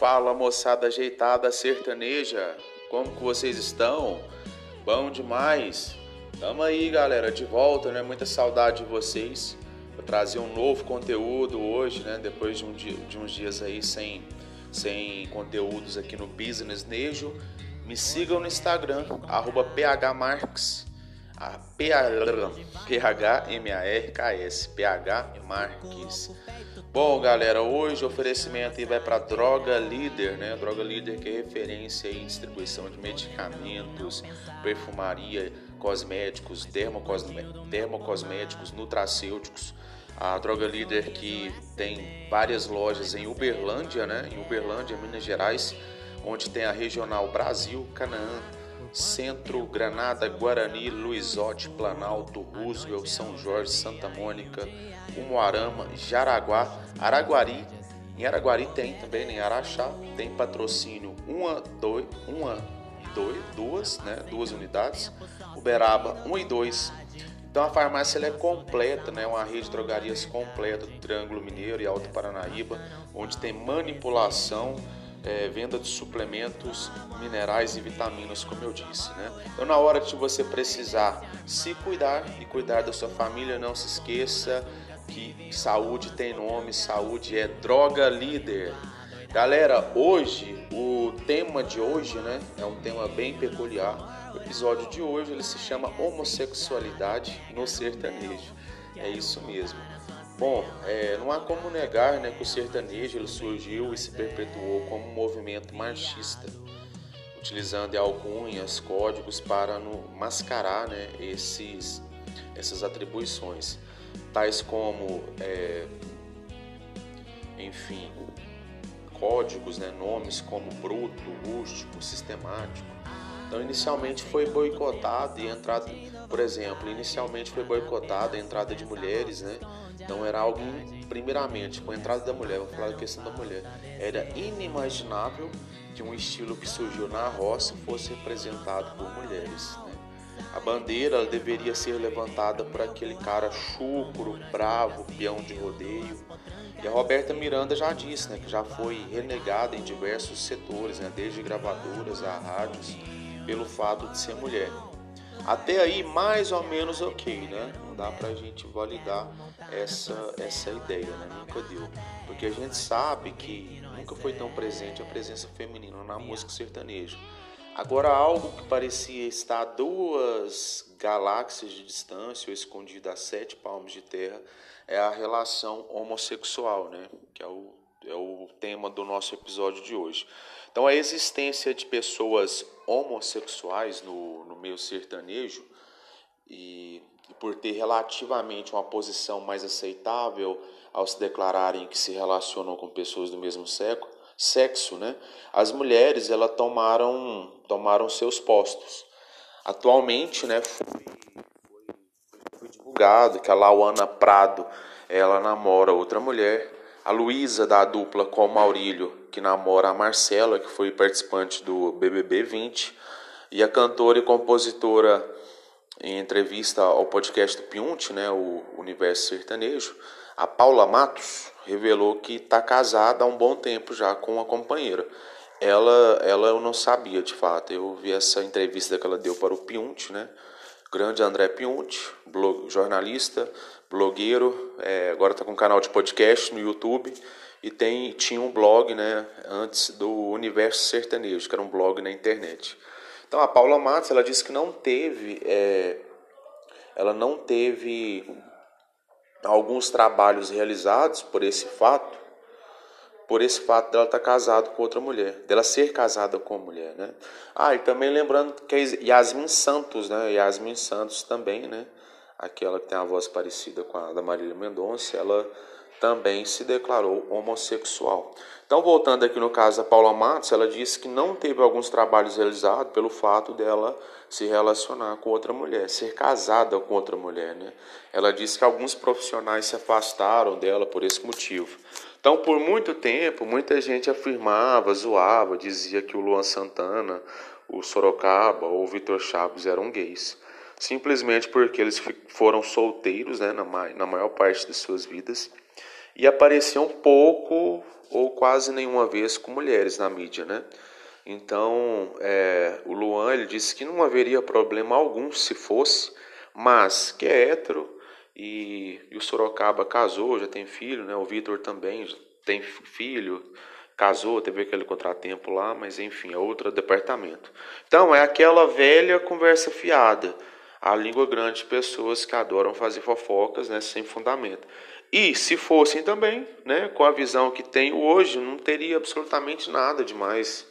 Fala moçada ajeitada sertaneja, como que vocês estão? Bom demais! Tamo aí galera, de volta, né? Muita saudade de vocês. Vou trazer um novo conteúdo hoje, né? Depois de, um dia, de uns dias aí sem, sem conteúdos aqui no Business Nejo. Me sigam no Instagram, arroba P-H-M-A-R-K-S, PH Marques. Bom, galera, hoje o oferecimento vai para Droga Líder, né? Droga Líder que é referência em distribuição de medicamentos, perfumaria, cosméticos, dermocosméticos, nutracêuticos. A Droga Líder que tem várias lojas em Uberlândia, né? Em Uberlândia, Minas Gerais, onde tem a regional Brasil, Canaã, Centro, Granada, Guarani, Luizote, Planalto, Roosevelt, São Jorge, Santa Mônica, Umuarama, Jaraguá, Araguari. Em Araguari tem também, né? em Araxá, tem patrocínio uma, dois, uma e dois, duas, né? Duas unidades. Uberaba, um e dois. Então a farmácia é completa, né? Uma rede de drogarias completa do Triângulo Mineiro e Alto Paranaíba, onde tem manipulação é, venda de suplementos, minerais e vitaminas, como eu disse. Né? Então, na hora que você precisar se cuidar e cuidar da sua família, não se esqueça que saúde tem nome, saúde é droga líder. Galera, hoje, o tema de hoje né, é um tema bem peculiar. O episódio de hoje ele se chama Homossexualidade no Sertanejo. É isso mesmo. Bom, é, não há como negar né, que o sertanejo ele surgiu e se perpetuou como um movimento machista, utilizando alcunhas, códigos para no, mascarar né, esses, essas atribuições, tais como, é, enfim, códigos, né, nomes como bruto, rústico, sistemático. Então, inicialmente foi boicotado e entrada, por exemplo, inicialmente foi boicotada a entrada de mulheres, né? Então era algo, primeiramente, com a entrada da mulher, vou falar da questão da mulher, era inimaginável que um estilo que surgiu na roça fosse representado por mulheres. Né? A bandeira deveria ser levantada por aquele cara chucro, bravo, peão de rodeio. E a Roberta Miranda já disse né, que já foi renegada em diversos setores, né, desde gravadoras a rádios, pelo fato de ser mulher. Até aí, mais ou menos ok, né? Não dá pra gente validar essa, essa ideia, né? Nunca deu. Porque a gente sabe que nunca foi tão presente a presença feminina na música sertaneja. Agora, algo que parecia estar a duas galáxias de distância ou escondido a sete palmos de terra é a relação homossexual, né? Que é o, é o tema do nosso episódio de hoje. Então, a existência de pessoas homossexuais no, no meio sertanejo e, e por ter relativamente uma posição mais aceitável ao se declararem que se relacionam com pessoas do mesmo sexo, sexo né? As mulheres elas tomaram tomaram seus postos. Atualmente, né, foi, foi, foi divulgado que a Lauana Prado ela namora outra mulher a Luísa da dupla com o Maurílio, que namora a Marcela, que foi participante do BBB 20, e a cantora e compositora em entrevista ao podcast do Piunte, né, o Universo Sertanejo, a Paula Matos revelou que está casada há um bom tempo já com uma companheira. Ela, ela eu não sabia de fato. Eu vi essa entrevista que ela deu para o Piunte, né? Grande André Piunte, blog, jornalista, blogueiro, é, agora está com um canal de podcast no YouTube e tem, tinha um blog né, antes do Universo Sertanejo, que era um blog na internet. Então a Paula Matos ela disse que não teve, é, ela não teve alguns trabalhos realizados por esse fato, por esse fato dela estar tá casada com outra mulher, dela ser casada com mulher, né? Ah, e também lembrando que Yasmin Santos, né? Yasmin Santos também, né? Aquela que tem a voz parecida com a da Marília Mendonça, ela também se declarou homossexual. Então, voltando aqui no caso da Paula Matos, ela disse que não teve alguns trabalhos realizados pelo fato dela se relacionar com outra mulher, ser casada com outra mulher. Né? Ela disse que alguns profissionais se afastaram dela por esse motivo. Então, por muito tempo, muita gente afirmava, zoava, dizia que o Luan Santana, o Sorocaba ou o Vitor Chaves eram gays simplesmente porque eles foram solteiros né, na, na maior parte de suas vidas e apareciam pouco ou quase nenhuma vez com mulheres na mídia, né? Então, é, o Luan ele disse que não haveria problema algum se fosse, mas que é hétero e, e o Sorocaba casou, já tem filho, né? O Vitor também tem filho, casou, teve aquele contratempo lá, mas enfim, é outro departamento. Então, é aquela velha conversa fiada, a língua grande de pessoas que adoram fazer fofocas, né, sem fundamento. E se fossem também, né, com a visão que tenho hoje, não teria absolutamente nada demais.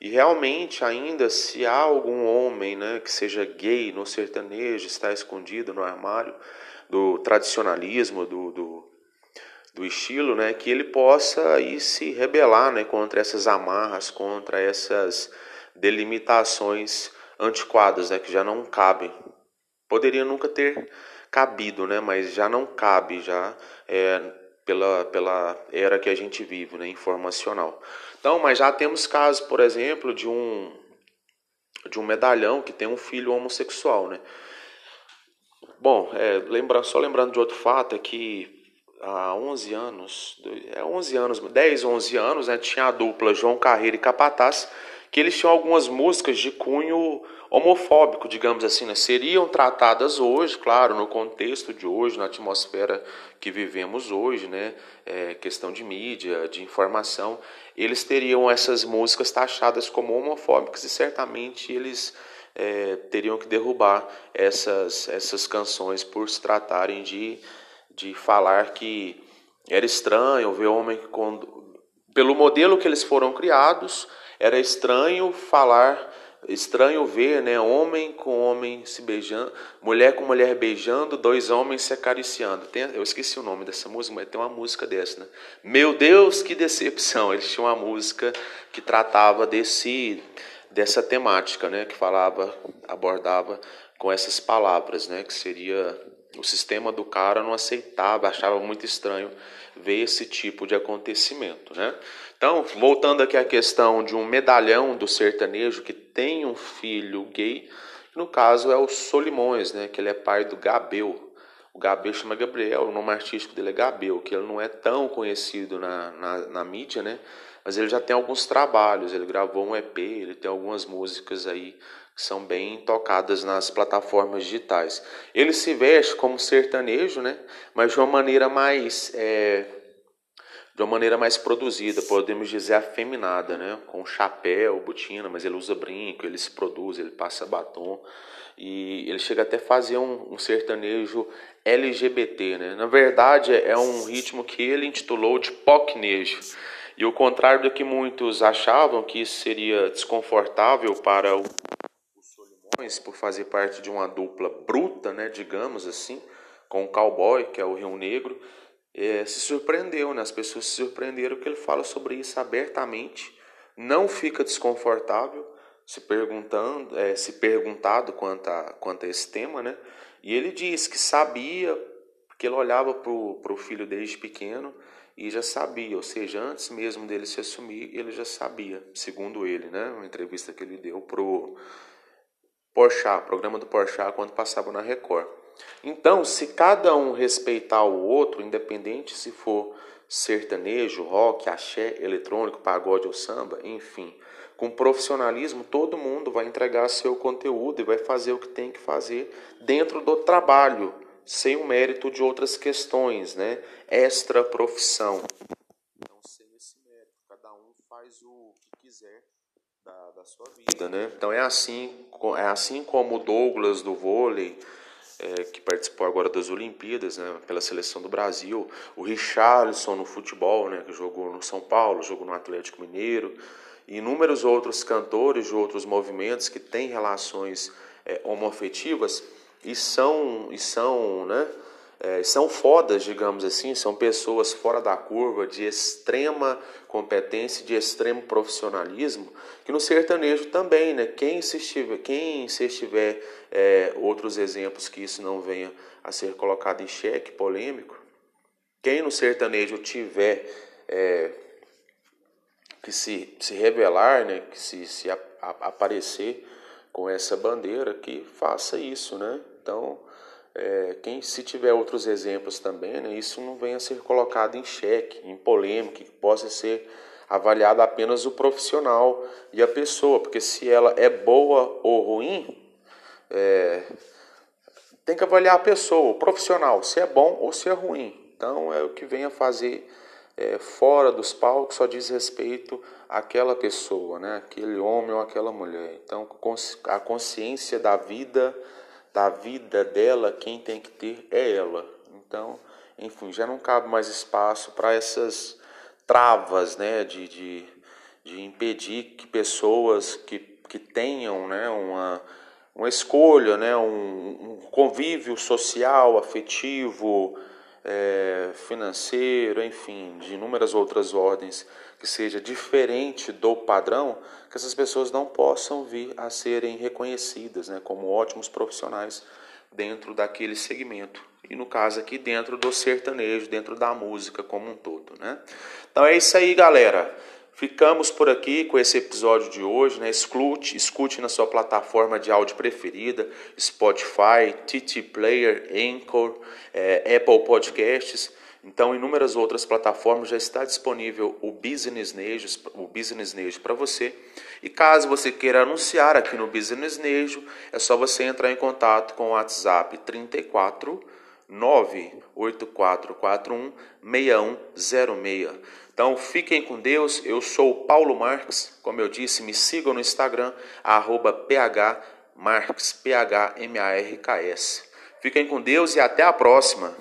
E realmente, ainda se há algum homem né, que seja gay no sertanejo, está escondido no armário do tradicionalismo, do, do do estilo, né, que ele possa aí se rebelar, né, contra essas amarras, contra essas delimitações antiquadas, né, que já não cabem. Poderia nunca ter cabido, né, mas já não cabe, já é, pela, pela era que a gente vive, né, informacional. Então, mas já temos casos, por exemplo, de um de um medalhão que tem um filho homossexual, né? Bom, é, lembra, só lembrando de outro fato é que há 11 anos, é 11 anos, 10, 11 anos, né, tinha a dupla João Carreira e Capataz, que eles tinham algumas músicas de cunho homofóbico, digamos assim, né? seriam tratadas hoje, claro, no contexto de hoje, na atmosfera que vivemos hoje, né? É, questão de mídia, de informação, eles teriam essas músicas taxadas como homofóbicas e certamente eles é, teriam que derrubar essas, essas canções por se tratarem de de falar que era estranho ver homem pelo modelo que eles foram criados, era estranho falar, estranho ver, né, homem com homem se beijando, mulher com mulher beijando, dois homens se acariciando. Tem, eu esqueci o nome dessa música, mas tem uma música dessa, né? Meu Deus, que decepção! Eles tinham uma música que tratava desse dessa temática, né, que falava, abordava com essas palavras, né, que seria o sistema do cara não aceitava, achava muito estranho ver esse tipo de acontecimento, né? Então, voltando aqui à questão de um medalhão do sertanejo que tem um filho gay, no caso é o Solimões, né? Que ele é pai do Gabel. O Gabel chama Gabriel, o nome artístico dele é Gabel, que ele não é tão conhecido na, na, na mídia, né? Mas ele já tem alguns trabalhos, ele gravou um EP, ele tem algumas músicas aí são bem tocadas nas plataformas digitais. Ele se veste como sertanejo, né? mas de uma maneira mais é, de uma maneira mais produzida, podemos dizer afeminada, né? com chapéu, botina, mas ele usa brinco, ele se produz, ele passa batom e ele chega até a fazer um, um sertanejo LGBT, né? Na verdade é um ritmo que ele intitulou de pocnejo. E o contrário do que muitos achavam que isso seria desconfortável para o por fazer parte de uma dupla bruta, né, digamos assim, com o cowboy, que é o Rio Negro, é, se surpreendeu, né? as pessoas se surpreenderam que ele fala sobre isso abertamente, não fica desconfortável se perguntando, é, se perguntado quanto a, quanto a esse tema, né? E ele diz que sabia, que ele olhava para o filho desde pequeno e já sabia, ou seja, antes mesmo dele se assumir, ele já sabia, segundo ele, né? Uma entrevista que ele deu pro Porchat, programa do Porchat, quando passava na Record. Então, se cada um respeitar o outro, independente se for sertanejo, rock, axé, eletrônico, pagode ou samba, enfim, com profissionalismo, todo mundo vai entregar seu conteúdo e vai fazer o que tem que fazer dentro do trabalho, sem o mérito de outras questões, né? Extra profissão. Então, sem esse mérito, cada um faz o que quiser da, da sua vida, né? Então é assim, é assim como o Douglas do vôlei, é, que participou agora das Olimpíadas, né, pela seleção do Brasil, o Richarlison no futebol, né, que jogou no São Paulo, jogou no Atlético Mineiro, e inúmeros outros cantores de outros movimentos que têm relações é, homoafetivas e são, e são, né, é, são fodas, digamos assim, são pessoas fora da curva, de extrema competência, de extremo profissionalismo, que no sertanejo também, né? Quem se estiver, quem se estiver é, outros exemplos que isso não venha a ser colocado em xeque, polêmico, quem no sertanejo tiver é, que se, se revelar, né? Que se, se a, a, aparecer com essa bandeira, que faça isso, né? Então é, quem se tiver outros exemplos também, né, isso não venha a ser colocado em xeque, em polêmica, que possa ser avaliado apenas o profissional e a pessoa, porque se ela é boa ou ruim, é, tem que avaliar a pessoa, o profissional, se é bom ou se é ruim. Então é o que vem a fazer é, fora dos palcos só diz respeito àquela pessoa, né? aquele homem ou aquela mulher. Então a consciência da vida da vida dela, quem tem que ter é ela. Então, enfim, já não cabe mais espaço para essas travas né, de, de, de impedir que pessoas que, que tenham né, uma, uma escolha, né, um, um convívio social, afetivo, é, financeiro, enfim, de inúmeras outras ordens que seja diferente do padrão, que essas pessoas não possam vir a serem reconhecidas né, como ótimos profissionais dentro daquele segmento. E no caso aqui, dentro do sertanejo, dentro da música como um todo. Né? Então é isso aí, galera. Ficamos por aqui com esse episódio de hoje, né? Escute, escute na sua plataforma de áudio preferida, Spotify, TT Player, Anchor, é, Apple Podcasts. Então, inúmeras outras plataformas já está disponível o Business Nejo, o Business Nejo para você. E caso você queira anunciar aqui no Business Nejo, é só você entrar em contato com o WhatsApp 34 98441 6106. Então, fiquem com Deus. Eu sou o Paulo Marques. Como eu disse, me sigam no Instagram, P-H-M-A-R-K-S. Fiquem com Deus e até a próxima.